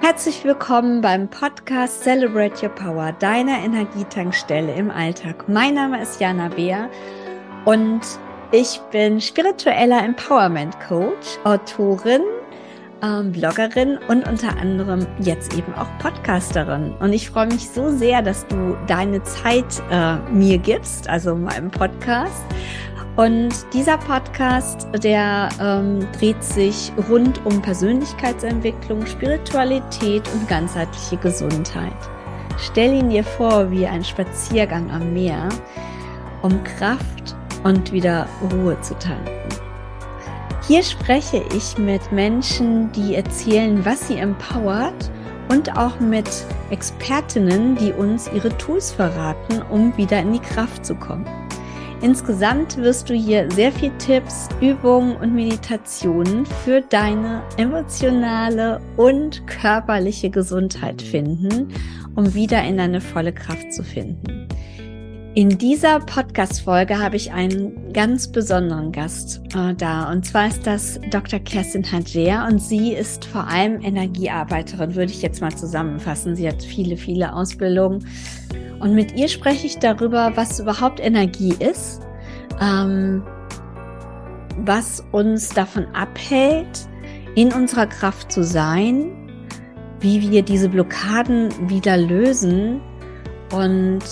Herzlich willkommen beim Podcast Celebrate Your Power, deiner Energietankstelle im Alltag. Mein Name ist Jana Beer und ich bin spiritueller Empowerment Coach, Autorin, ähm, Bloggerin und unter anderem jetzt eben auch Podcasterin. Und ich freue mich so sehr, dass du deine Zeit äh, mir gibst, also meinem Podcast. Und dieser Podcast, der ähm, dreht sich rund um Persönlichkeitsentwicklung, Spiritualität und ganzheitliche Gesundheit. Stell ihn dir vor wie ein Spaziergang am Meer, um Kraft und wieder Ruhe zu tanken. Hier spreche ich mit Menschen, die erzählen, was sie empowert und auch mit Expertinnen, die uns ihre Tools verraten, um wieder in die Kraft zu kommen. Insgesamt wirst du hier sehr viel Tipps, Übungen und Meditationen für deine emotionale und körperliche Gesundheit finden, um wieder in deine volle Kraft zu finden. In dieser Podcast-Folge habe ich einen ganz besonderen Gast äh, da. Und zwar ist das Dr. Kerstin Hajer und sie ist vor allem Energiearbeiterin, würde ich jetzt mal zusammenfassen. Sie hat viele, viele Ausbildungen und mit ihr spreche ich darüber, was überhaupt Energie ist, ähm, was uns davon abhält, in unserer Kraft zu sein, wie wir diese Blockaden wieder lösen. Und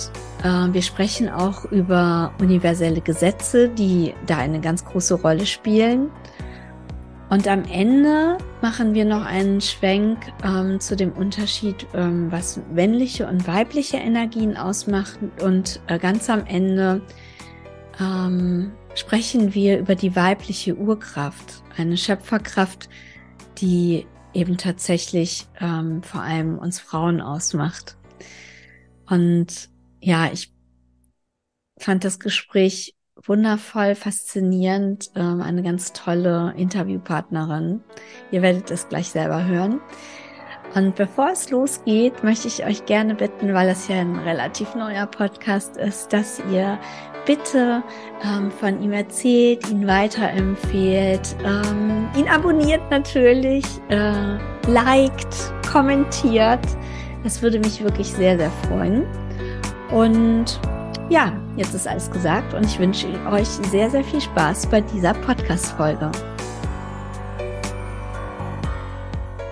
wir sprechen auch über universelle Gesetze, die da eine ganz große Rolle spielen. Und am Ende machen wir noch einen Schwenk ähm, zu dem Unterschied, ähm, was männliche und weibliche Energien ausmacht. Und äh, ganz am Ende ähm, sprechen wir über die weibliche Urkraft, eine Schöpferkraft, die eben tatsächlich ähm, vor allem uns Frauen ausmacht. Und ja, ich fand das Gespräch wundervoll, faszinierend, ähm, eine ganz tolle Interviewpartnerin. Ihr werdet es gleich selber hören. Und bevor es losgeht, möchte ich euch gerne bitten, weil es ja ein relativ neuer Podcast ist, dass ihr bitte ähm, von ihm erzählt, ihn weiterempfehlt, ähm, ihn abonniert natürlich, äh, liked, kommentiert. Das würde mich wirklich sehr, sehr freuen. Und ja, jetzt ist alles gesagt und ich wünsche euch sehr, sehr viel Spaß bei dieser Podcast-Folge.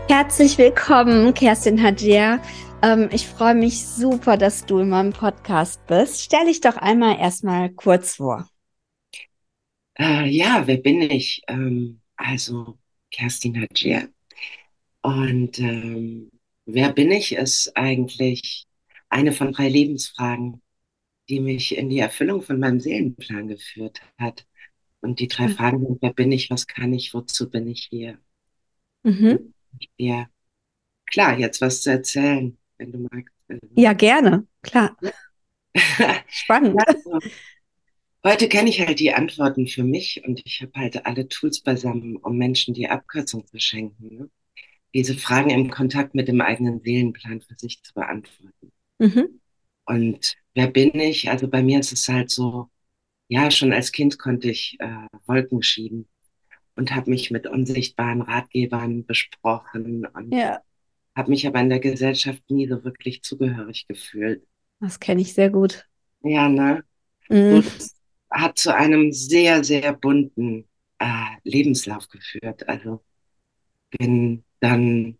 Herzlich willkommen, Kerstin Hadjer. Ähm, ich freue mich super, dass du in meinem Podcast bist. Stell dich doch einmal erstmal kurz vor. Äh, ja, wer bin ich? Ähm, also Kerstin Hadjer. Und ähm, wer bin ich ist eigentlich eine von drei Lebensfragen, die mich in die Erfüllung von meinem Seelenplan geführt hat. Und die drei ja. Fragen sind, wer bin ich, was kann ich, wozu bin ich hier? Mhm. Ja, klar, jetzt was zu erzählen, wenn du magst. Ja, gerne, klar. Spannend. Also, heute kenne ich halt die Antworten für mich und ich habe halt alle Tools beisammen, um Menschen die Abkürzung zu schenken. Ne? Diese Fragen im Kontakt mit dem eigenen Seelenplan für sich zu beantworten. Mhm. Und wer bin ich? Also bei mir ist es halt so, ja, schon als Kind konnte ich äh, Wolken schieben und habe mich mit unsichtbaren Ratgebern besprochen und ja. habe mich aber in der Gesellschaft nie so wirklich zugehörig gefühlt. Das kenne ich sehr gut. Ja, ne? Mhm. Das hat zu einem sehr, sehr bunten äh, Lebenslauf geführt. Also bin dann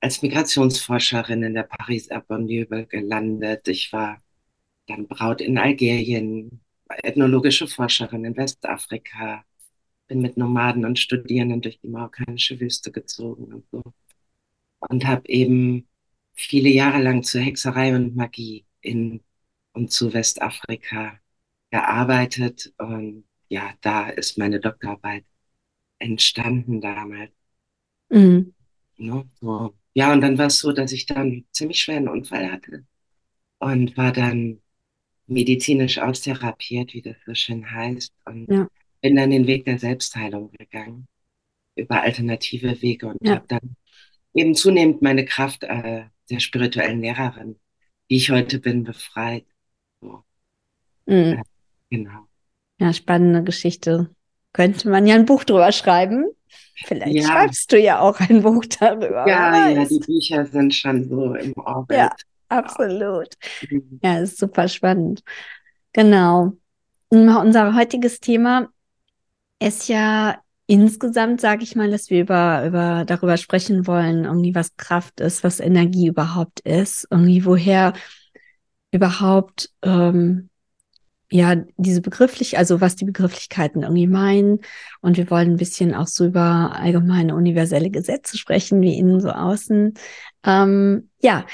als Migrationsforscherin in der Pariser Banlieue gelandet. Ich war dann Braut in Algerien, ethnologische Forscherin in Westafrika, bin mit Nomaden und Studierenden durch die marokkanische Wüste gezogen und so. Und habe eben viele Jahre lang zur Hexerei und Magie in und zu Westafrika gearbeitet. Und ja, da ist meine Doktorarbeit entstanden damals. Mhm. No, so ja, und dann war es so, dass ich dann ziemlich schweren Unfall hatte und war dann medizinisch austherapiert, wie das so schön heißt, und ja. bin dann den Weg der Selbstheilung gegangen, über alternative Wege und ja. habe dann eben zunehmend meine Kraft äh, der spirituellen Lehrerin, die ich heute bin, befreit. So. Mhm. Äh, genau. Ja, spannende Geschichte. Könnte man ja ein Buch drüber schreiben. Vielleicht ja. schreibst du ja auch ein Buch darüber. Ja, ja, die Bücher sind schon so im Orbit. Ja, absolut. Mhm. Ja, ist super spannend. Genau. Unser heutiges Thema ist ja insgesamt, sage ich mal, dass wir über, über darüber sprechen wollen, irgendwie was Kraft ist, was Energie überhaupt ist, irgendwie woher überhaupt ähm, ja, diese begrifflich, also was die Begrifflichkeiten irgendwie meinen. Und wir wollen ein bisschen auch so über allgemeine universelle Gesetze sprechen, wie innen so außen. Ähm, ja,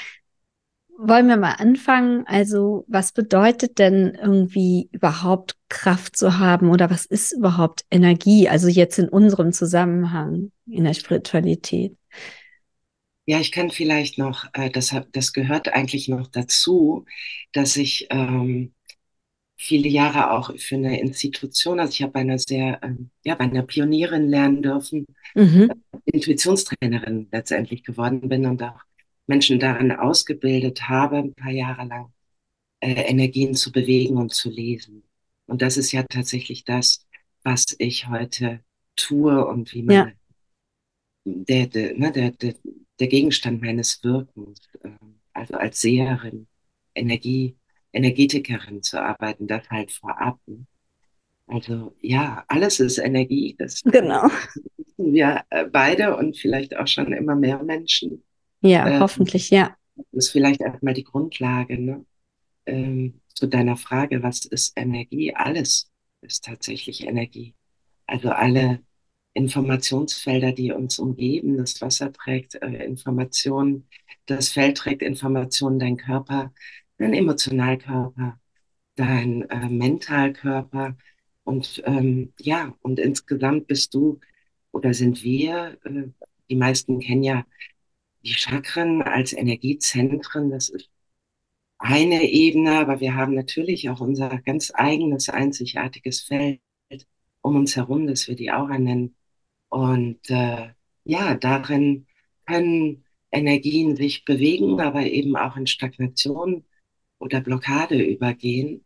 wollen wir mal anfangen? Also, was bedeutet denn irgendwie überhaupt Kraft zu haben oder was ist überhaupt Energie? Also jetzt in unserem Zusammenhang in der Spiritualität. Ja, ich kann vielleicht noch, äh, das, das gehört eigentlich noch dazu, dass ich ähm, viele Jahre auch für eine Institution, also ich habe bei einer sehr, ähm, ja, bei einer Pionierin lernen dürfen, mhm. Intuitionstrainerin letztendlich geworden bin und auch Menschen darin ausgebildet habe, ein paar Jahre lang äh, Energien zu bewegen und zu lesen. Und das ist ja tatsächlich das, was ich heute tue und wie man ja. der, der, ne, der, der, der Gegenstand meines Wirkens, äh, also als Seherin, Energie, Energetikerin zu arbeiten, das halt vorab. Also ja, alles ist Energie. Das genau. wissen wir äh, beide und vielleicht auch schon immer mehr Menschen. Ja, ähm, hoffentlich, ja. Das ist vielleicht erstmal die Grundlage ne? Ähm, zu deiner Frage, was ist Energie? Alles ist tatsächlich Energie. Also alle Informationsfelder, die uns umgeben, das Wasser trägt äh, Informationen, das Feld trägt Informationen, dein Körper dein Emotionalkörper, dein äh, Mentalkörper und ähm, ja, und insgesamt bist du oder sind wir, äh, die meisten kennen ja die Chakren als Energiezentren, das ist eine Ebene, aber wir haben natürlich auch unser ganz eigenes, einzigartiges Feld um uns herum, das wir die Aura nennen. Und äh, ja, darin können Energien sich bewegen, aber eben auch in Stagnation oder Blockade übergehen.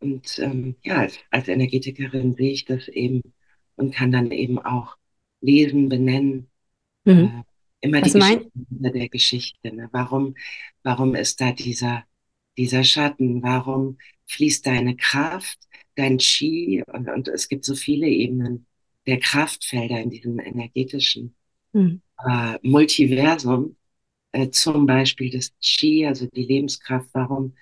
Und ähm, ja, als, als Energetikerin sehe ich das eben und kann dann eben auch lesen, benennen. Mhm. Äh, immer die Geschichte der Geschichte. Ne? Warum, warum ist da dieser, dieser Schatten? Warum fließt deine Kraft, dein Chi? Und, und es gibt so viele Ebenen der Kraftfelder in diesem energetischen mhm. äh, Multiversum äh, zum Beispiel das Qi, also die Lebenskraft, warum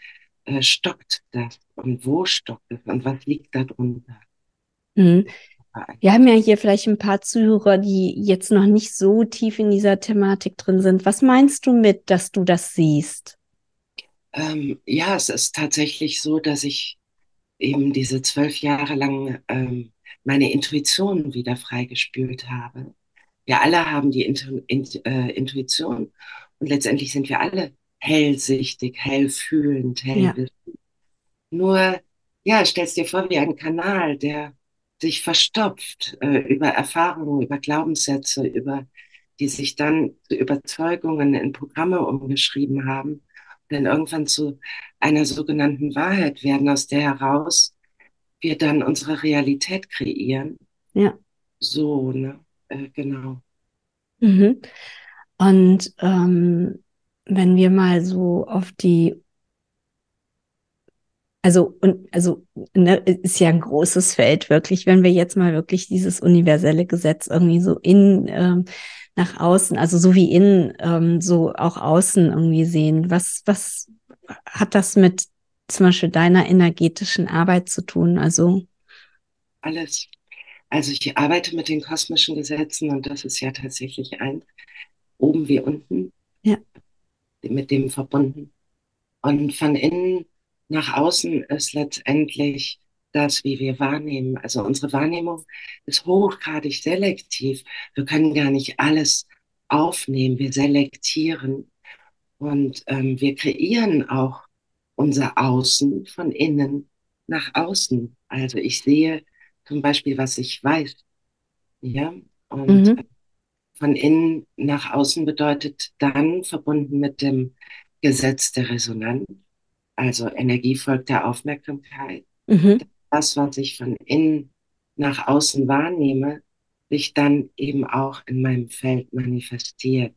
äh, stockt das und wo stockt es und was liegt darunter? Mhm. Wir haben ja hier vielleicht ein paar Zuhörer, die jetzt noch nicht so tief in dieser Thematik drin sind. Was meinst du mit, dass du das siehst? Ähm, ja, es ist tatsächlich so, dass ich eben diese zwölf Jahre lang ähm, meine Intuition wieder freigespült habe. Wir alle haben die Intu Int äh, Intuition und letztendlich sind wir alle hellsichtig, hellfühlend, hellwissend. Ja. Nur, ja, stellst dir vor wie ein Kanal, der sich verstopft äh, über Erfahrungen, über Glaubenssätze, über die sich dann zu Überzeugungen in Programme umgeschrieben haben und dann irgendwann zu einer sogenannten Wahrheit werden, aus der heraus wir dann unsere Realität kreieren. Ja. So, ne? Äh, genau. Mhm. Und ähm, wenn wir mal so auf die also, und, also, ne, ist ja ein großes Feld, wirklich, wenn wir jetzt mal wirklich dieses universelle Gesetz irgendwie so in, ähm, nach außen, also so wie innen, ähm, so auch außen irgendwie sehen. Was, was hat das mit zum Beispiel deiner energetischen Arbeit zu tun? Also. Alles. Also ich arbeite mit den kosmischen Gesetzen und das ist ja tatsächlich ein oben wie unten, ja. mit dem verbunden. Und von innen nach außen ist letztendlich das, wie wir wahrnehmen. Also unsere Wahrnehmung ist hochgradig selektiv. Wir können gar nicht alles aufnehmen. Wir selektieren und ähm, wir kreieren auch unser Außen von innen nach außen. Also ich sehe zum Beispiel, was ich weiß. Ja, und mhm von innen nach außen bedeutet dann verbunden mit dem Gesetz der Resonanz, also Energie folgt der Aufmerksamkeit. Mhm. Das, was ich von innen nach außen wahrnehme, sich dann eben auch in meinem Feld manifestiert.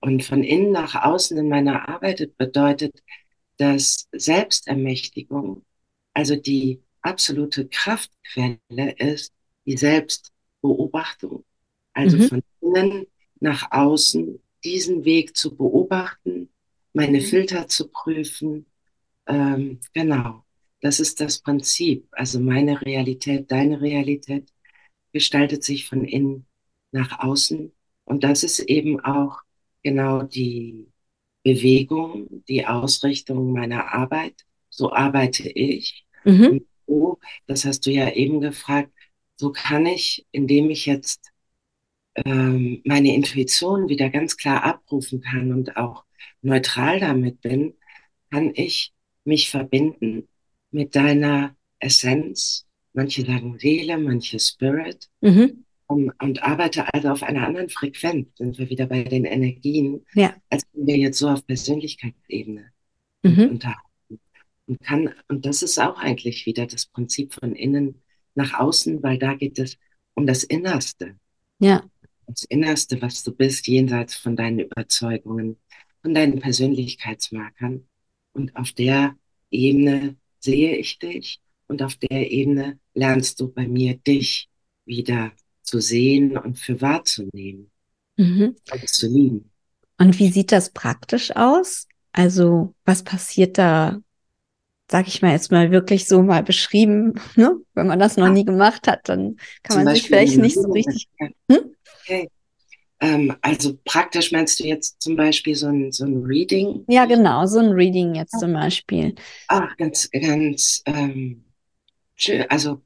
Und von innen nach außen in meiner Arbeit bedeutet, dass Selbstermächtigung, also die absolute Kraftquelle ist, die Selbstbeobachtung. Also mhm. von innen nach außen diesen Weg zu beobachten, meine mhm. Filter zu prüfen. Ähm, genau, das ist das Prinzip. Also meine Realität, deine Realität gestaltet sich von innen nach außen. Und das ist eben auch genau die Bewegung, die Ausrichtung meiner Arbeit. So arbeite ich. Mhm. So, das hast du ja eben gefragt, so kann ich, indem ich jetzt ähm, meine Intuition wieder ganz klar abrufen kann und auch neutral damit bin, kann ich mich verbinden mit deiner Essenz. Manche sagen Seele, manche Spirit. Mhm. Um, und arbeite also auf einer anderen Frequenz, sind wir wieder bei den Energien, ja. als wenn wir jetzt so auf Persönlichkeitsebene mhm. unterhalten. Und kann, und das ist auch eigentlich wieder das Prinzip von innen nach außen, weil da geht es um das Innerste. Ja. Das Innerste, was du bist, jenseits von deinen Überzeugungen, von deinen Persönlichkeitsmarkern. Und auf der Ebene sehe ich dich und auf der Ebene lernst du bei mir dich wieder zu sehen und für wahrzunehmen mhm. und zu lieben. Und wie sieht das praktisch aus? Also was passiert da sag ich mal jetzt mal wirklich so mal beschrieben, ne? wenn man das noch nie gemacht hat, dann kann Zum man sich vielleicht nicht so richtig. Hm? Okay. Ähm, also praktisch meinst du jetzt zum Beispiel so ein, so ein Reading? Ja, genau, so ein Reading jetzt zum Beispiel. Ach, ganz, ganz ähm, schön. Also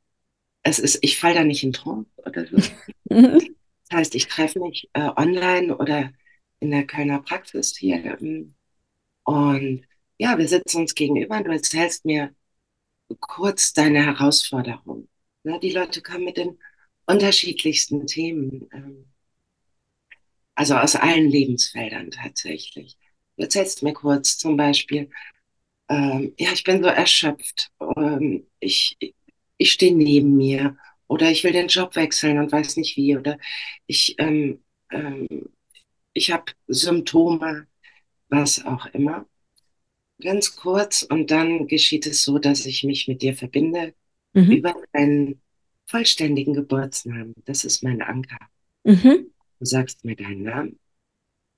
es ist, ich falle da nicht in Trance oder so. das heißt, ich treffe mich äh, online oder in der Kölner Praxis hier ähm, und ja, wir sitzen uns gegenüber und du erzählst mir kurz deine Herausforderung. Na, die Leute kommen mit den unterschiedlichsten Themen, ähm, also aus allen Lebensfeldern tatsächlich. Du erzählst mir kurz zum Beispiel, ähm, ja, ich bin so erschöpft, ähm, ich, ich stehe neben mir oder ich will den Job wechseln und weiß nicht wie oder ich, ähm, ähm, ich habe Symptome, was auch immer ganz kurz und dann geschieht es so, dass ich mich mit dir verbinde mhm. über einen vollständigen Geburtsnamen. Das ist mein Anker. Mhm. Du sagst mir deinen Namen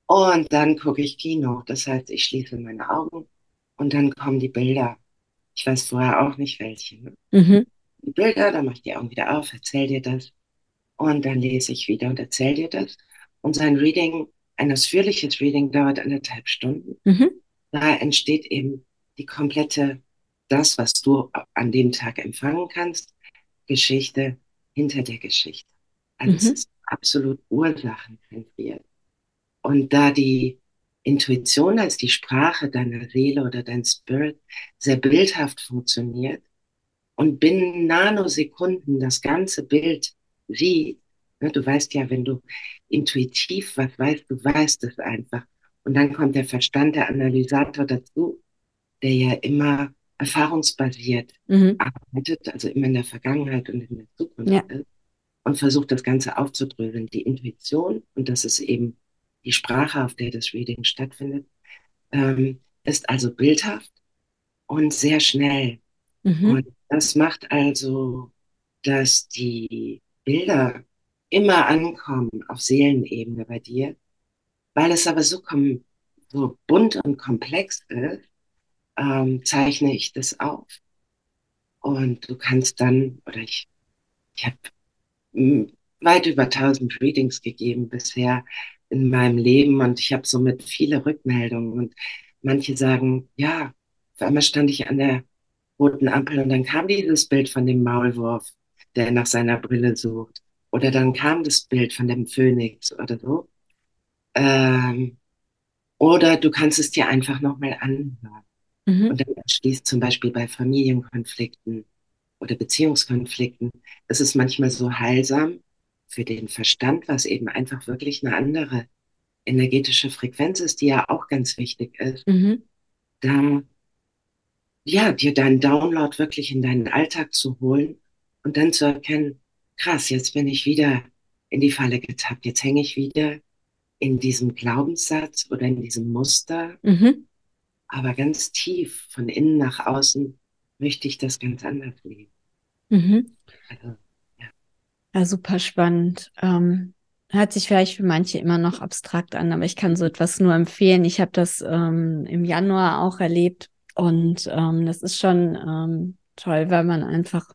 und dann gucke ich Kino. Das heißt, ich schließe meine Augen und dann kommen die Bilder. Ich weiß vorher auch nicht welche. Ne? Mhm. Die Bilder, dann mach ich die Augen wieder auf, erzähl dir das und dann lese ich wieder und erzähl dir das. Und sein Reading, ein ausführliches Reading dauert anderthalb Stunden. Mhm da entsteht eben die komplette, das, was du an dem Tag empfangen kannst, Geschichte hinter der Geschichte. Also mhm. es ist absolut ursachenzentriert. Und da die Intuition als die Sprache deiner Seele oder dein Spirit sehr bildhaft funktioniert und binnen Nanosekunden das ganze Bild sieht, ne, du weißt ja, wenn du intuitiv was weißt, du weißt es einfach. Und dann kommt der Verstand, der Analysator dazu, der ja immer erfahrungsbasiert mhm. arbeitet, also immer in der Vergangenheit und in der Zukunft ja. ist und versucht das Ganze aufzudröseln. Die Intuition, und das ist eben die Sprache, auf der das Reading stattfindet, ähm, ist also bildhaft und sehr schnell. Mhm. Und das macht also, dass die Bilder immer ankommen auf Seelenebene bei dir weil es aber so, so bunt und komplex ist, ähm, zeichne ich das auf. Und du kannst dann, oder ich, ich habe hm, weit über 1000 Readings gegeben bisher in meinem Leben und ich habe somit viele Rückmeldungen und manche sagen, ja, auf einmal stand ich an der roten Ampel und dann kam dieses Bild von dem Maulwurf, der nach seiner Brille sucht. Oder dann kam das Bild von dem Phönix oder so. Ähm, oder du kannst es dir einfach nochmal anhören. Mhm. Und dann schließt zum Beispiel bei Familienkonflikten oder Beziehungskonflikten, es ist manchmal so heilsam für den Verstand, was eben einfach wirklich eine andere energetische Frequenz ist, die ja auch ganz wichtig ist, mhm. da ja, dir deinen Download wirklich in deinen Alltag zu holen und dann zu erkennen, krass, jetzt bin ich wieder in die Falle getappt. Jetzt hänge ich wieder in diesem Glaubenssatz oder in diesem Muster. Mhm. Aber ganz tief, von innen nach außen, möchte ich das ganz anders leben. Mhm. Also, ja. ja. super spannend. Ähm, hört sich vielleicht für manche immer noch abstrakt an, aber ich kann so etwas nur empfehlen. Ich habe das ähm, im Januar auch erlebt und ähm, das ist schon ähm, toll, weil man einfach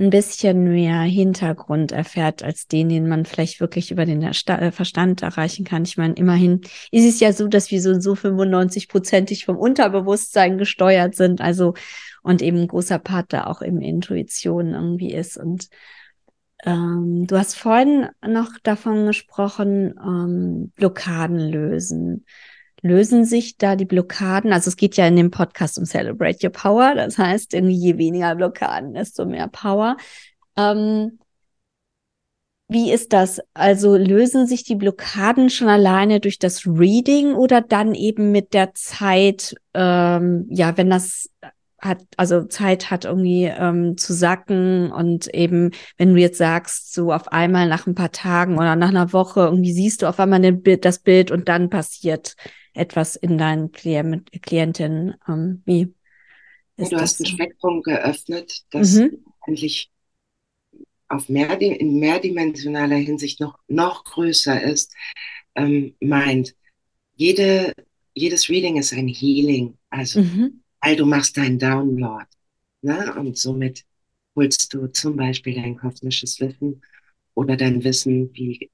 ein bisschen mehr Hintergrund erfährt als den, den man vielleicht wirklich über den äh, Verstand erreichen kann. Ich meine, immerhin ist es ja so, dass wir so, so 95-prozentig vom Unterbewusstsein gesteuert sind. Also, und eben ein großer Part da auch eben Intuition irgendwie ist. Und ähm, du hast vorhin noch davon gesprochen, ähm, Blockaden lösen lösen sich da die Blockaden? Also es geht ja in dem Podcast um Celebrate Your Power. Das heißt, je weniger Blockaden, desto mehr Power. Ähm, wie ist das? Also lösen sich die Blockaden schon alleine durch das Reading oder dann eben mit der Zeit, ähm, ja, wenn das hat, also Zeit hat irgendwie ähm, zu sacken und eben, wenn du jetzt sagst, so auf einmal nach ein paar Tagen oder nach einer Woche irgendwie siehst du auf einmal das Bild und dann passiert etwas in deinen Klient, Klientinnen? Ähm, wie ist du das hast ein Spektrum geöffnet, das mhm. eigentlich auf mehr, in mehrdimensionaler Hinsicht noch, noch größer ist, ähm, meint, jede, jedes Reading ist ein Healing, also mhm. weil du machst deinen Download ne? und somit holst du zum Beispiel dein kosmisches Wissen oder dein Wissen, wie,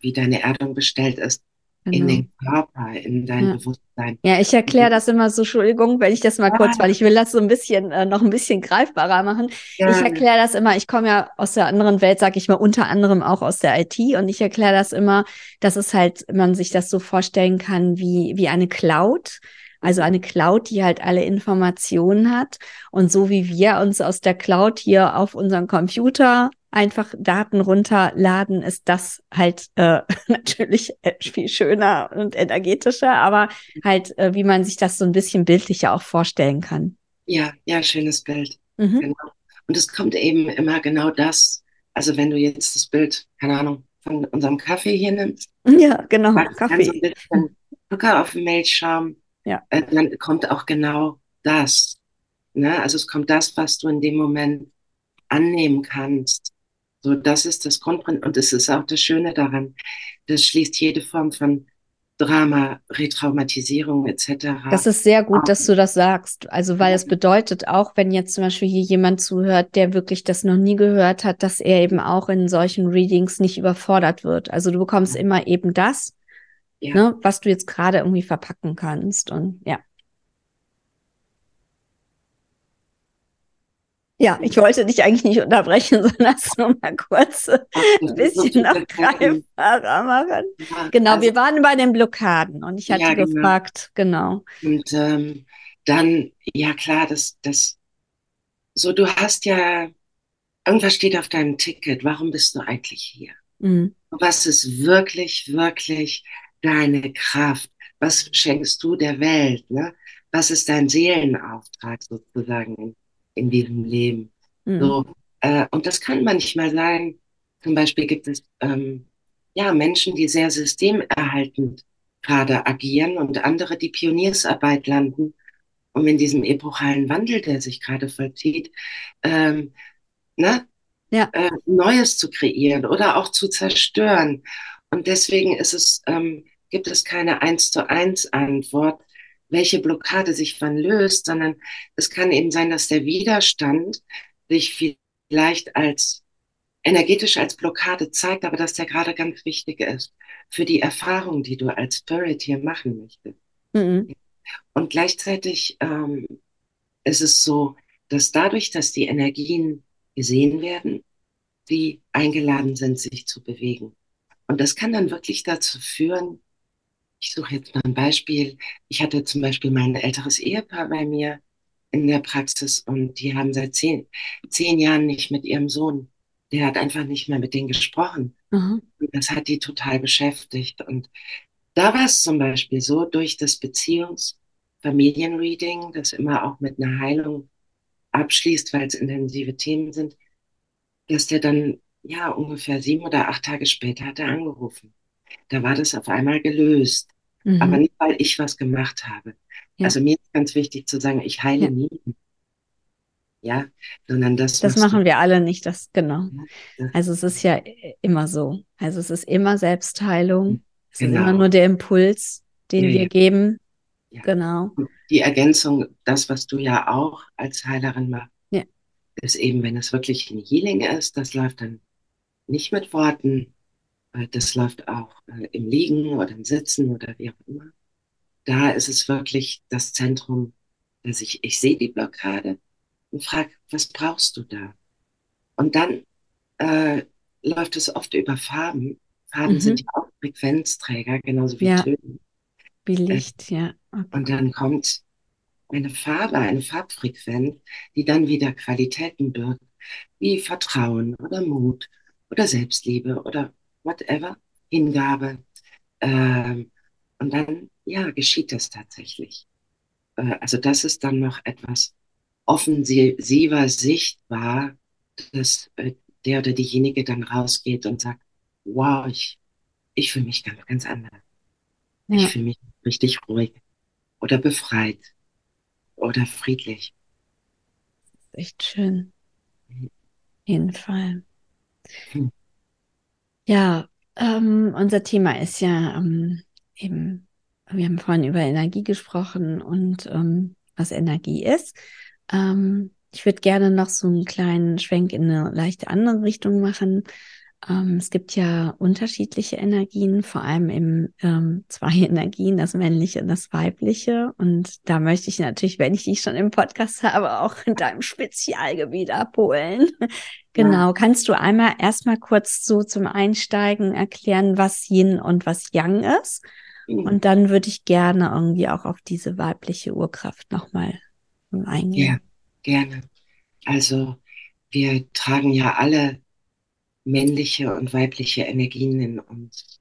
wie deine Erdung bestellt ist, Genau. in den Körper, in dein ja. Bewusstsein. Ja, ich erkläre das immer so, Entschuldigung, wenn ich das mal ja. kurz, weil ich will das so ein bisschen, äh, noch ein bisschen greifbarer machen. Ja. Ich erkläre das immer, ich komme ja aus der anderen Welt, sag ich mal, unter anderem auch aus der IT und ich erkläre das immer, dass es halt, man sich das so vorstellen kann wie, wie eine Cloud. Also eine Cloud, die halt alle Informationen hat. Und so wie wir uns aus der Cloud hier auf unseren Computer einfach Daten runterladen, ist das halt äh, natürlich viel schöner und energetischer, aber halt, äh, wie man sich das so ein bisschen bildlicher auch vorstellen kann. Ja, ja, schönes Bild. Mhm. Genau. Und es kommt eben immer genau das. Also wenn du jetzt das Bild, keine Ahnung, von unserem Kaffee hier nimmst. Ja, genau. Kaffee. So ein bisschen Zucker auf dem Milchschaum. Ja. Äh, dann kommt auch genau das. Ne? Also es kommt das, was du in dem Moment annehmen kannst. So, das ist das Grundprinzip und es ist auch das Schöne daran. Das schließt jede Form von Drama, Retraumatisierung etc. Das ist sehr gut, dass du das sagst. Also, weil es bedeutet auch, wenn jetzt zum Beispiel hier jemand zuhört, der wirklich das noch nie gehört hat, dass er eben auch in solchen Readings nicht überfordert wird. Also du bekommst immer eben das, ja. ne, was du jetzt gerade irgendwie verpacken kannst. Und ja. Ja, ich wollte dich eigentlich nicht unterbrechen, sondern es nur mal kurz ein bisschen noch greifbarer machen. Ja, genau, also, wir waren bei den Blockaden und ich hatte ja, genau. gefragt, genau. Und ähm, dann, ja klar, das, das, so du hast ja, irgendwas steht auf deinem Ticket, warum bist du eigentlich hier? Mhm. Was ist wirklich, wirklich deine Kraft? Was schenkst du der Welt? Ne? Was ist dein Seelenauftrag sozusagen in diesem Leben. Mhm. So, äh, und das kann manchmal sein, zum Beispiel gibt es ähm, ja Menschen, die sehr systemerhaltend gerade agieren und andere, die Pioniersarbeit landen, um in diesem epochalen Wandel, der sich gerade vollzieht, ähm, ne, ja. äh, Neues zu kreieren oder auch zu zerstören. Und deswegen ist es, ähm, gibt es keine eins zu eins Antwort, welche Blockade sich wann löst, sondern es kann eben sein, dass der Widerstand sich vielleicht als energetisch als Blockade zeigt, aber dass der gerade ganz wichtig ist für die Erfahrung, die du als Spirit hier machen möchtest. Mhm. Und gleichzeitig ähm, ist es so, dass dadurch, dass die Energien gesehen werden, sie eingeladen sind, sich zu bewegen. Und das kann dann wirklich dazu führen, ich suche jetzt mal ein Beispiel. Ich hatte zum Beispiel mein älteres Ehepaar bei mir in der Praxis und die haben seit zehn, zehn Jahren nicht mit ihrem Sohn. Der hat einfach nicht mehr mit denen gesprochen. Mhm. Und das hat die total beschäftigt. Und da war es zum Beispiel so, durch das Beziehungs-Familienreading, das immer auch mit einer Heilung abschließt, weil es intensive Themen sind, dass der dann ja, ungefähr sieben oder acht Tage später hat er angerufen. Da war das auf einmal gelöst. Mhm. Aber nicht, weil ich was gemacht habe. Ja. Also mir ist ganz wichtig zu sagen, ich heile ja. nie. Ja, sondern das. Das machen wir alle nicht, das, genau. Also es ist ja immer so. Also es ist immer Selbstheilung. Es genau. ist immer nur der Impuls, den ja, wir geben. Genau. Die Ergänzung, das, was du ja auch als Heilerin machst, ist eben, wenn es wirklich ein Healing ist, das läuft dann nicht mit Worten, das läuft auch äh, im Liegen oder im Sitzen oder wie auch immer. Da ist es wirklich das Zentrum, dass ich, ich sehe die Blockade und frage, was brauchst du da? Und dann äh, läuft es oft über Farben. Farben mhm. sind ja auch Frequenzträger, genauso wie ja. Töne. Wie Licht, äh, ja. Okay. Und dann kommt eine Farbe, eine Farbfrequenz, die dann wieder Qualitäten birgt, wie Vertrauen oder Mut oder Selbstliebe oder whatever, Hingabe. Ähm, und dann, ja, geschieht das tatsächlich. Äh, also das ist dann noch etwas offensiver sichtbar, dass äh, der oder diejenige dann rausgeht und sagt, wow, ich, ich fühle mich ganz, ganz anders. Ja. Ich fühle mich richtig ruhig oder befreit oder friedlich. echt schön. Auf jeden Fall. Ja, ähm, unser Thema ist ja ähm, eben, wir haben vorhin über Energie gesprochen und ähm, was Energie ist. Ähm, ich würde gerne noch so einen kleinen Schwenk in eine leichte andere Richtung machen. Ähm, es gibt ja unterschiedliche Energien, vor allem im ähm, zwei Energien, das männliche und das weibliche. Und da möchte ich natürlich, wenn ich dich schon im Podcast habe, auch in deinem Spezialgebiet abholen. genau. Ja. Kannst du einmal erstmal kurz so zum Einsteigen erklären, was Yin und was Yang ist? Mhm. Und dann würde ich gerne irgendwie auch auf diese weibliche Urkraft nochmal eingehen. Ja, gerne. Also wir tragen ja alle männliche und weibliche Energien in uns.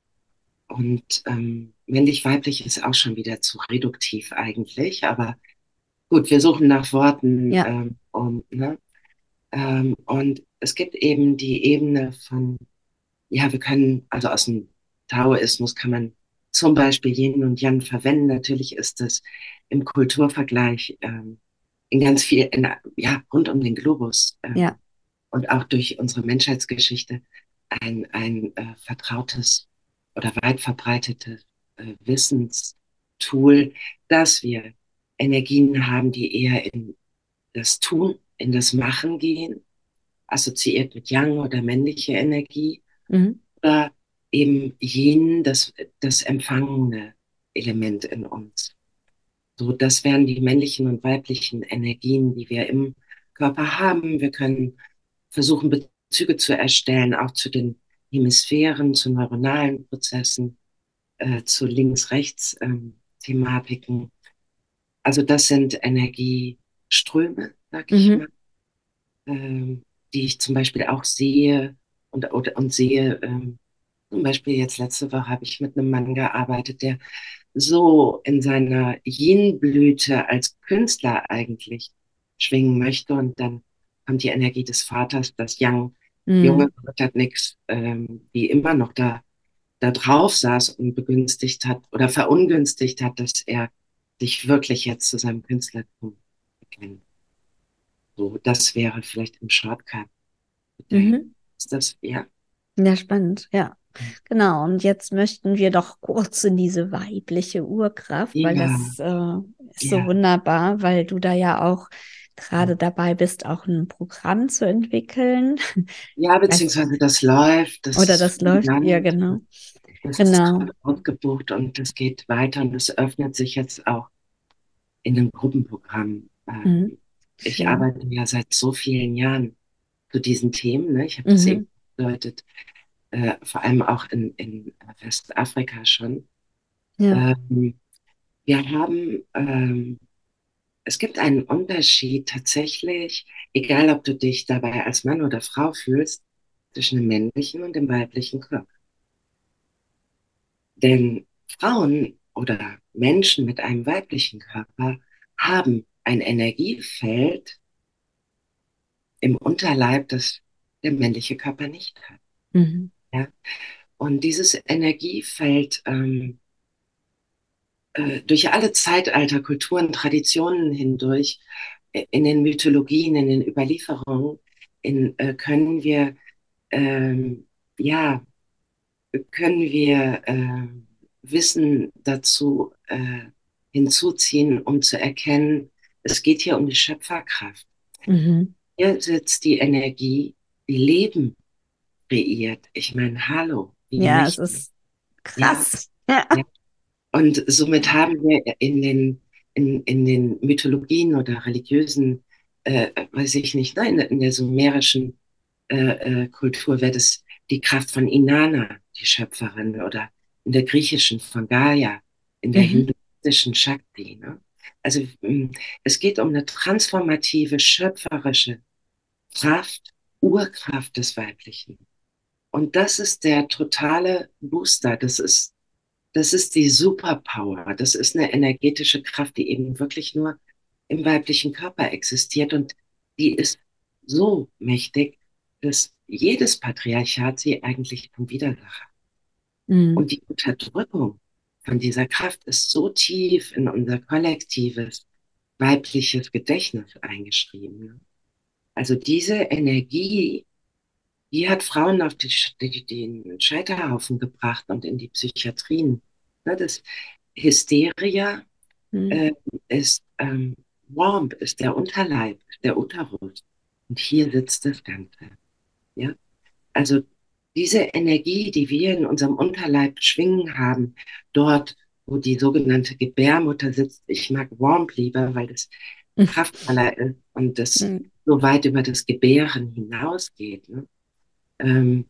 Und ähm, männlich-weiblich ist auch schon wieder zu reduktiv eigentlich, aber gut, wir suchen nach Worten. Ja. Ähm, um, ne? ähm, und es gibt eben die Ebene von, ja, wir können, also aus dem Taoismus kann man zum Beispiel Yin und Yang verwenden. Natürlich ist das im Kulturvergleich ähm, in ganz viel, in, ja, rund um den Globus ähm, ja und auch durch unsere Menschheitsgeschichte ein, ein äh, vertrautes oder weit verbreitetes äh, Wissenstool, dass wir Energien haben, die eher in das Tun, in das Machen gehen, assoziiert mit Yang oder männliche Energie, mhm. oder eben Yin, das, das empfangene Element in uns. So, das wären die männlichen und weiblichen Energien, die wir im Körper haben. Wir können versuchen Bezüge zu erstellen, auch zu den Hemisphären, zu neuronalen Prozessen, äh, zu Links-Rechts-Thematiken. Ähm, also das sind Energieströme, sag ich mhm. mal, ähm, die ich zum Beispiel auch sehe und, und, und sehe. Ähm, zum Beispiel jetzt letzte Woche habe ich mit einem Mann gearbeitet, der so in seiner Yin-Blüte als Künstler eigentlich schwingen möchte und dann kommt die Energie des Vaters, das Young, mhm. junge hat nichts, ähm, die immer noch da, da drauf saß und begünstigt hat oder verungünstigt hat, dass er sich wirklich jetzt zu seinem Künstlertum bekennt. So, das wäre vielleicht im Shortcut. Mhm. Ist das, ja. Ja, spannend, ja. Genau, und jetzt möchten wir doch kurz in diese weibliche Urkraft, ja. weil das äh, ist ja. so wunderbar, weil du da ja auch gerade dabei bist, auch ein Programm zu entwickeln. Ja, beziehungsweise das läuft. Das oder das läuft, ja, genau. Das genau. ist ausgebucht und das geht weiter und es öffnet sich jetzt auch in einem Gruppenprogramm. Ähm, mhm. Ich ja. arbeite ja seit so vielen Jahren zu diesen Themen. Ne? Ich habe das mhm. eben bedeutet, äh, vor allem auch in, in Westafrika schon. Ja. Ähm, wir haben ähm, es gibt einen Unterschied tatsächlich, egal ob du dich dabei als Mann oder Frau fühlst, zwischen dem männlichen und dem weiblichen Körper. Denn Frauen oder Menschen mit einem weiblichen Körper haben ein Energiefeld im Unterleib, das, der männliche Körper nicht hat. Mhm. Ja? Und dieses Energiefeld ähm, äh, durch alle Zeitalter, Kulturen, Traditionen hindurch, äh, in den Mythologien, in den Überlieferungen, in, äh, können wir, ähm, ja, können wir äh, Wissen dazu äh, hinzuziehen, um zu erkennen, es geht hier um die Schöpferkraft. Mhm. Hier sitzt die Energie, die Leben kreiert. Ich meine, hallo. Ja, es ist krass. Ja. Ja. Und somit haben wir in den, in, in den Mythologien oder religiösen, äh, weiß ich nicht, nein, in der sumerischen äh, äh, Kultur wäre das die Kraft von Inanna, die Schöpferin, oder in der griechischen von Gaia, in der mhm. hinduistischen Shakti. Ne? Also mm, es geht um eine transformative, schöpferische Kraft, Urkraft des Weiblichen. Und das ist der totale Booster. Das ist, das ist die Superpower. Das ist eine energetische Kraft, die eben wirklich nur im weiblichen Körper existiert. Und die ist so mächtig, dass jedes Patriarchat sie eigentlich vom Widersacher. Mhm. Und die Unterdrückung von dieser Kraft ist so tief in unser kollektives weibliches Gedächtnis eingeschrieben. Also diese Energie, die hat Frauen auf die, die, den Scheiterhaufen gebracht und in die Psychiatrien. Ne, das Hysteria mhm. äh, ist ähm, Warm, ist der Unterleib, der Uterus. Und hier sitzt das Ganze. Ja? Also diese Energie, die wir in unserem Unterleib schwingen haben, dort, wo die sogenannte Gebärmutter sitzt, ich mag Warm lieber, weil das mhm. kraftvoller ist und das mhm. so weit über das Gebären hinausgeht. Ne? Ähm,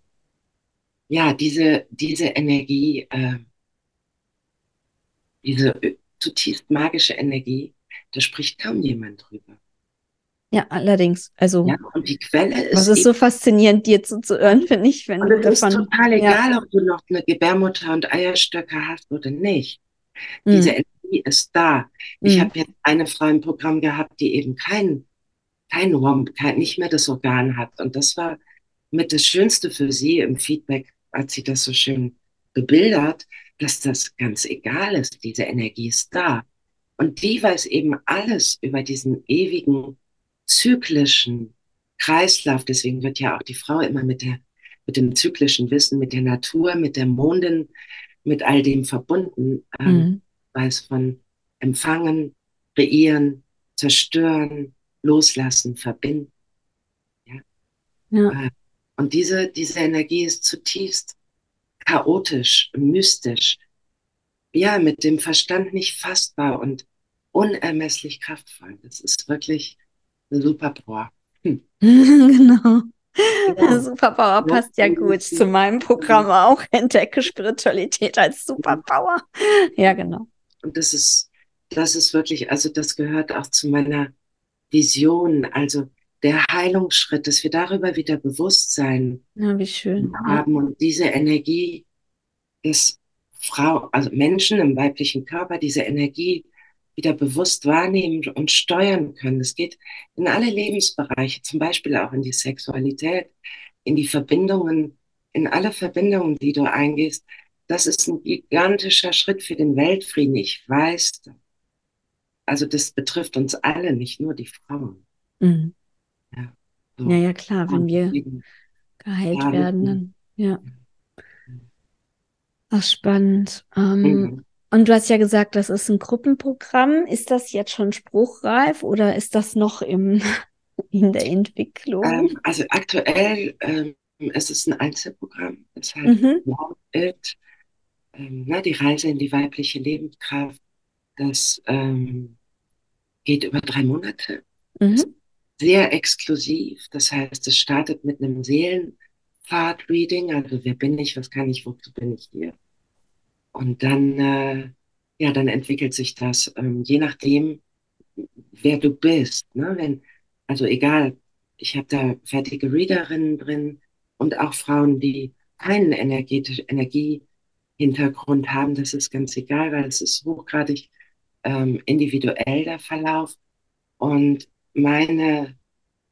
ja, diese, diese Energie, äh, diese zutiefst magische Energie, da spricht kaum jemand drüber. Ja, allerdings. Also, ja, und die Quelle ist. Was ist so faszinierend, dir zuzuhören, finde ich. Wenn und es ist total egal, ja. ob du noch eine Gebärmutter und Eierstöcke hast oder nicht. Mhm. Diese Energie ist da. Ich mhm. habe jetzt eine Frau im Programm gehabt, die eben kein, kein Womp, kein, nicht mehr das Organ hat. Und das war mit das Schönste für sie im Feedback, als sie das so schön bebildert, dass das ganz egal ist. Diese Energie ist da. Und die weiß eben alles über diesen ewigen zyklischen Kreislauf, deswegen wird ja auch die Frau immer mit der, mit dem zyklischen Wissen, mit der Natur, mit der Mondin, mit all dem verbunden, ähm, mhm. weiß von empfangen, kreieren, zerstören, loslassen, verbinden. Ja. ja. Äh, und diese, diese Energie ist zutiefst chaotisch, mystisch, ja, mit dem Verstand nicht fassbar und unermesslich kraftvoll. Das ist wirklich Superpower. Hm. genau. Ja. Superpower passt ja gut zu meinem Programm auch. Entdecke Spiritualität als Superpower. Ja, genau. Und das ist, das ist wirklich, also das gehört auch zu meiner Vision, also der Heilungsschritt, dass wir darüber wieder Bewusstsein ja, wie schön. haben und diese Energie des Frau, also Menschen im weiblichen Körper, diese Energie wieder bewusst wahrnehmen und steuern können. Es geht in alle Lebensbereiche, zum Beispiel auch in die Sexualität, in die Verbindungen, in alle Verbindungen, die du eingehst. Das ist ein gigantischer Schritt für den Weltfrieden. Ich weiß. Also das betrifft uns alle, nicht nur die Frauen. Mhm. Ja, so. ja, ja, klar, wenn wir geheilt werden, dann ja. Ach, spannend. Ähm, mhm. Und du hast ja gesagt, das ist ein Gruppenprogramm. Ist das jetzt schon spruchreif oder ist das noch im, in der Entwicklung? Ähm, also aktuell ähm, ist es ein Einzelprogramm. Es heißt mhm. It, ähm, na, die Reise in die weibliche Lebenskraft. Das ähm, geht über drei Monate. Mhm. Sehr exklusiv. Das heißt, es startet mit einem Seelenpfad-Reading. Also wer bin ich, was kann ich, wozu bin ich hier? Und dann, äh, ja, dann entwickelt sich das, ähm, je nachdem, wer du bist. Ne? Wenn, also egal, ich habe da fertige Readerinnen drin und auch Frauen, die keinen energetischen Energiehintergrund haben. Das ist ganz egal, weil es ist hochgradig ähm, individuell der Verlauf. Und meine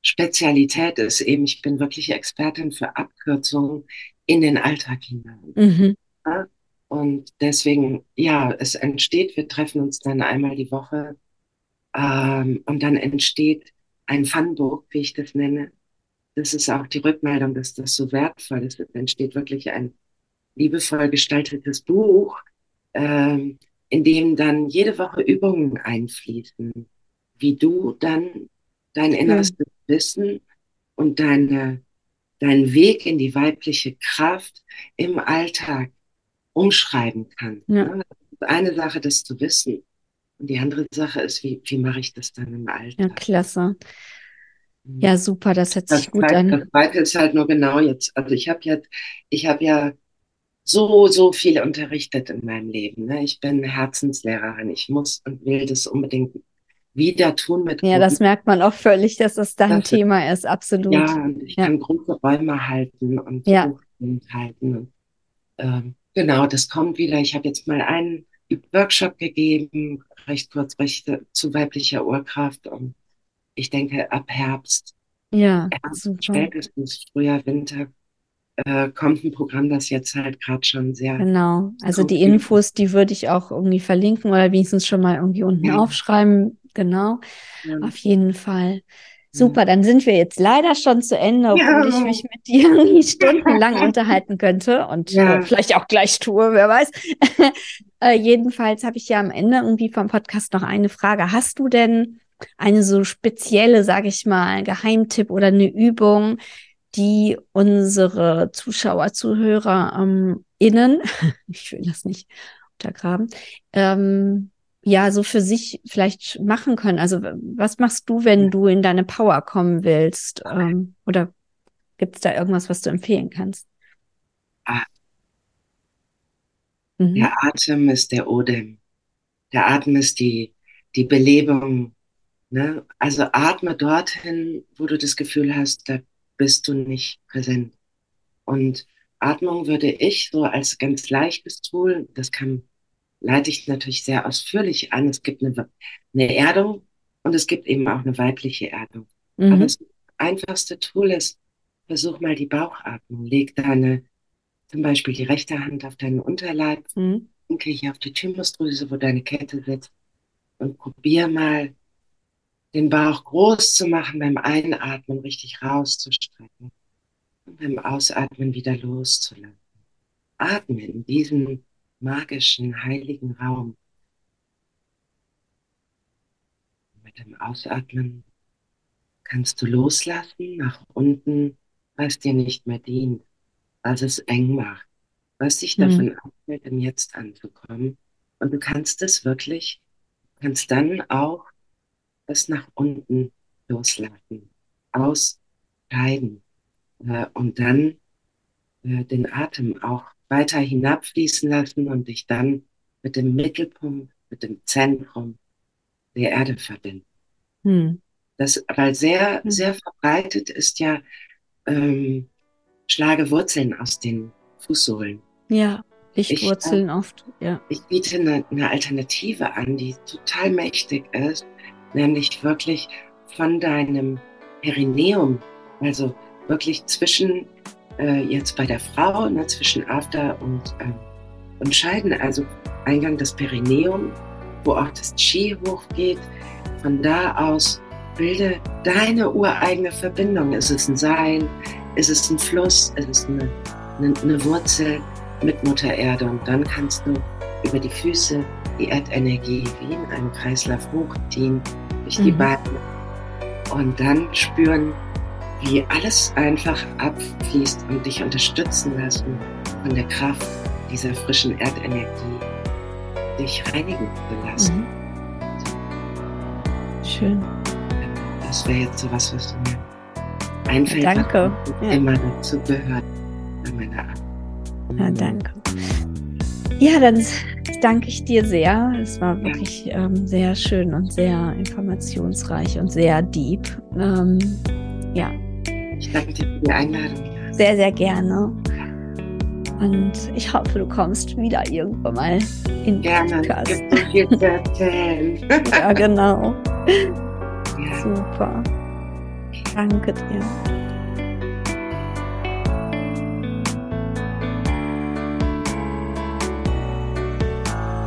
Spezialität ist eben, ich bin wirklich Expertin für Abkürzungen in den Alltag hinein. Mhm. Ja? Und deswegen, ja, es entsteht, wir treffen uns dann einmal die Woche ähm, und dann entsteht ein Funbook, wie ich das nenne. Das ist auch die Rückmeldung, dass das so wertvoll ist. Es entsteht wirklich ein liebevoll gestaltetes Buch, ähm, in dem dann jede Woche Übungen einfließen, wie du dann dein innerstes ja. Wissen und deine, deinen Weg in die weibliche Kraft im Alltag umschreiben kannst. Ja. Ne? Eine Sache, das zu wissen. Und die andere Sache ist, wie, wie mache ich das dann im Alltag? Ja, klasse. Mhm. Ja, super, das hört sich das gut zweite, an. Das zweite ist halt nur genau jetzt. Also ich habe jetzt, ich habe ja so, so viel unterrichtet in meinem Leben. Ne? Ich bin Herzenslehrerin. Ich muss und will das unbedingt wieder tun mit Ja, das merkt man auch völlig, dass das dein das Thema ist, absolut. Ja, und ich ja. kann große Räume halten und ja. halten. Und, ähm, genau, das kommt wieder. Ich habe jetzt mal einen Workshop gegeben, recht kurz recht, zu weiblicher Urkraft. Und ich denke, ab Herbst, ja, Herbst spätestens Frühjahr, Winter, äh, kommt ein Programm, das jetzt halt gerade schon sehr. Genau, also die Infos, die würde ich auch irgendwie verlinken oder wenigstens schon mal irgendwie unten ja. aufschreiben. Genau, ja. auf jeden Fall. Super, dann sind wir jetzt leider schon zu Ende, obwohl ja. ich mich mit dir stundenlang unterhalten könnte und ja. äh, vielleicht auch gleich tue, wer weiß. äh, jedenfalls habe ich ja am Ende irgendwie vom Podcast noch eine Frage. Hast du denn eine so spezielle, sage ich mal, Geheimtipp oder eine Übung, die unsere Zuschauer, Zuhörer ähm, innen, ich will das nicht untergraben, ähm, ja, so für sich vielleicht machen können. Also was machst du, wenn du in deine Power kommen willst? Ähm, oder gibt es da irgendwas, was du empfehlen kannst? Ah. Mhm. Der Atem ist der Odem. Der Atem ist die, die Belebung. Ne? Also atme dorthin, wo du das Gefühl hast, da bist du nicht präsent. Und Atmung würde ich so als ganz leichtes Tool, das kann, leite ich natürlich sehr ausführlich an. Es gibt eine, eine Erdung und es gibt eben auch eine weibliche Erdung. Mhm. Aber das einfachste Tool ist, versuch mal die Bauchatmung. Leg deine, zum Beispiel die rechte Hand auf deinen Unterleib, mhm. denke hier auf die Thymusdrüse, wo deine Kette sitzt und probier mal den Bauch groß zu machen, beim Einatmen richtig rauszustrecken und beim Ausatmen wieder loszulassen. Atme in diesen magischen, heiligen Raum. Mit dem Ausatmen kannst du loslassen nach unten, was dir nicht mehr dient, was es eng macht, was dich mhm. davon abhält, im Jetzt anzukommen. Und du kannst es wirklich, kannst dann auch es nach unten loslassen, ausscheiden äh, und dann äh, den Atem auch weiter hinabfließen lassen und dich dann mit dem Mittelpunkt, mit dem Zentrum der Erde verbinden. Hm. Das, weil sehr, hm. sehr verbreitet ist ja, ähm, schlage Wurzeln aus den Fußsohlen. Ja, Lichtwurzeln ich, äh, oft, ja. Ich biete eine, eine Alternative an, die total mächtig ist nämlich wirklich von deinem Perineum, also wirklich zwischen äh, jetzt bei der Frau, ne, zwischen After und, ähm, und Scheiden, also Eingang des Perineum, wo auch das Chi hochgeht. Von da aus bilde deine ureigene Verbindung. Ist es ein Sein? Ist es ein Fluss? Ist es eine, eine, eine Wurzel mit Mutter Erde? Und dann kannst du über die Füße die Erdenergie wie in einem Kreislauf hochziehen durch die mhm. Beine und dann spüren, wie alles einfach abfließt und dich unterstützen lassen von der Kraft dieser frischen Erdenergie, dich reinigen zu lassen. Mhm. Schön. Das wäre jetzt so was, was mir einfällt. Danke. Ja. Immer dazu gehört bei meiner Art. Ja, danke. Ja, dann danke ich dir sehr. Es war wirklich ähm, sehr schön und sehr informationsreich und sehr deep. Ähm, ja. Ich danke dir für die Einladung. Sehr, sehr gerne. Und ich hoffe, du kommst wieder irgendwann mal in den Podcast. Gibt viel zu erzählen. ja, genau. Ja. Super. Danke dir.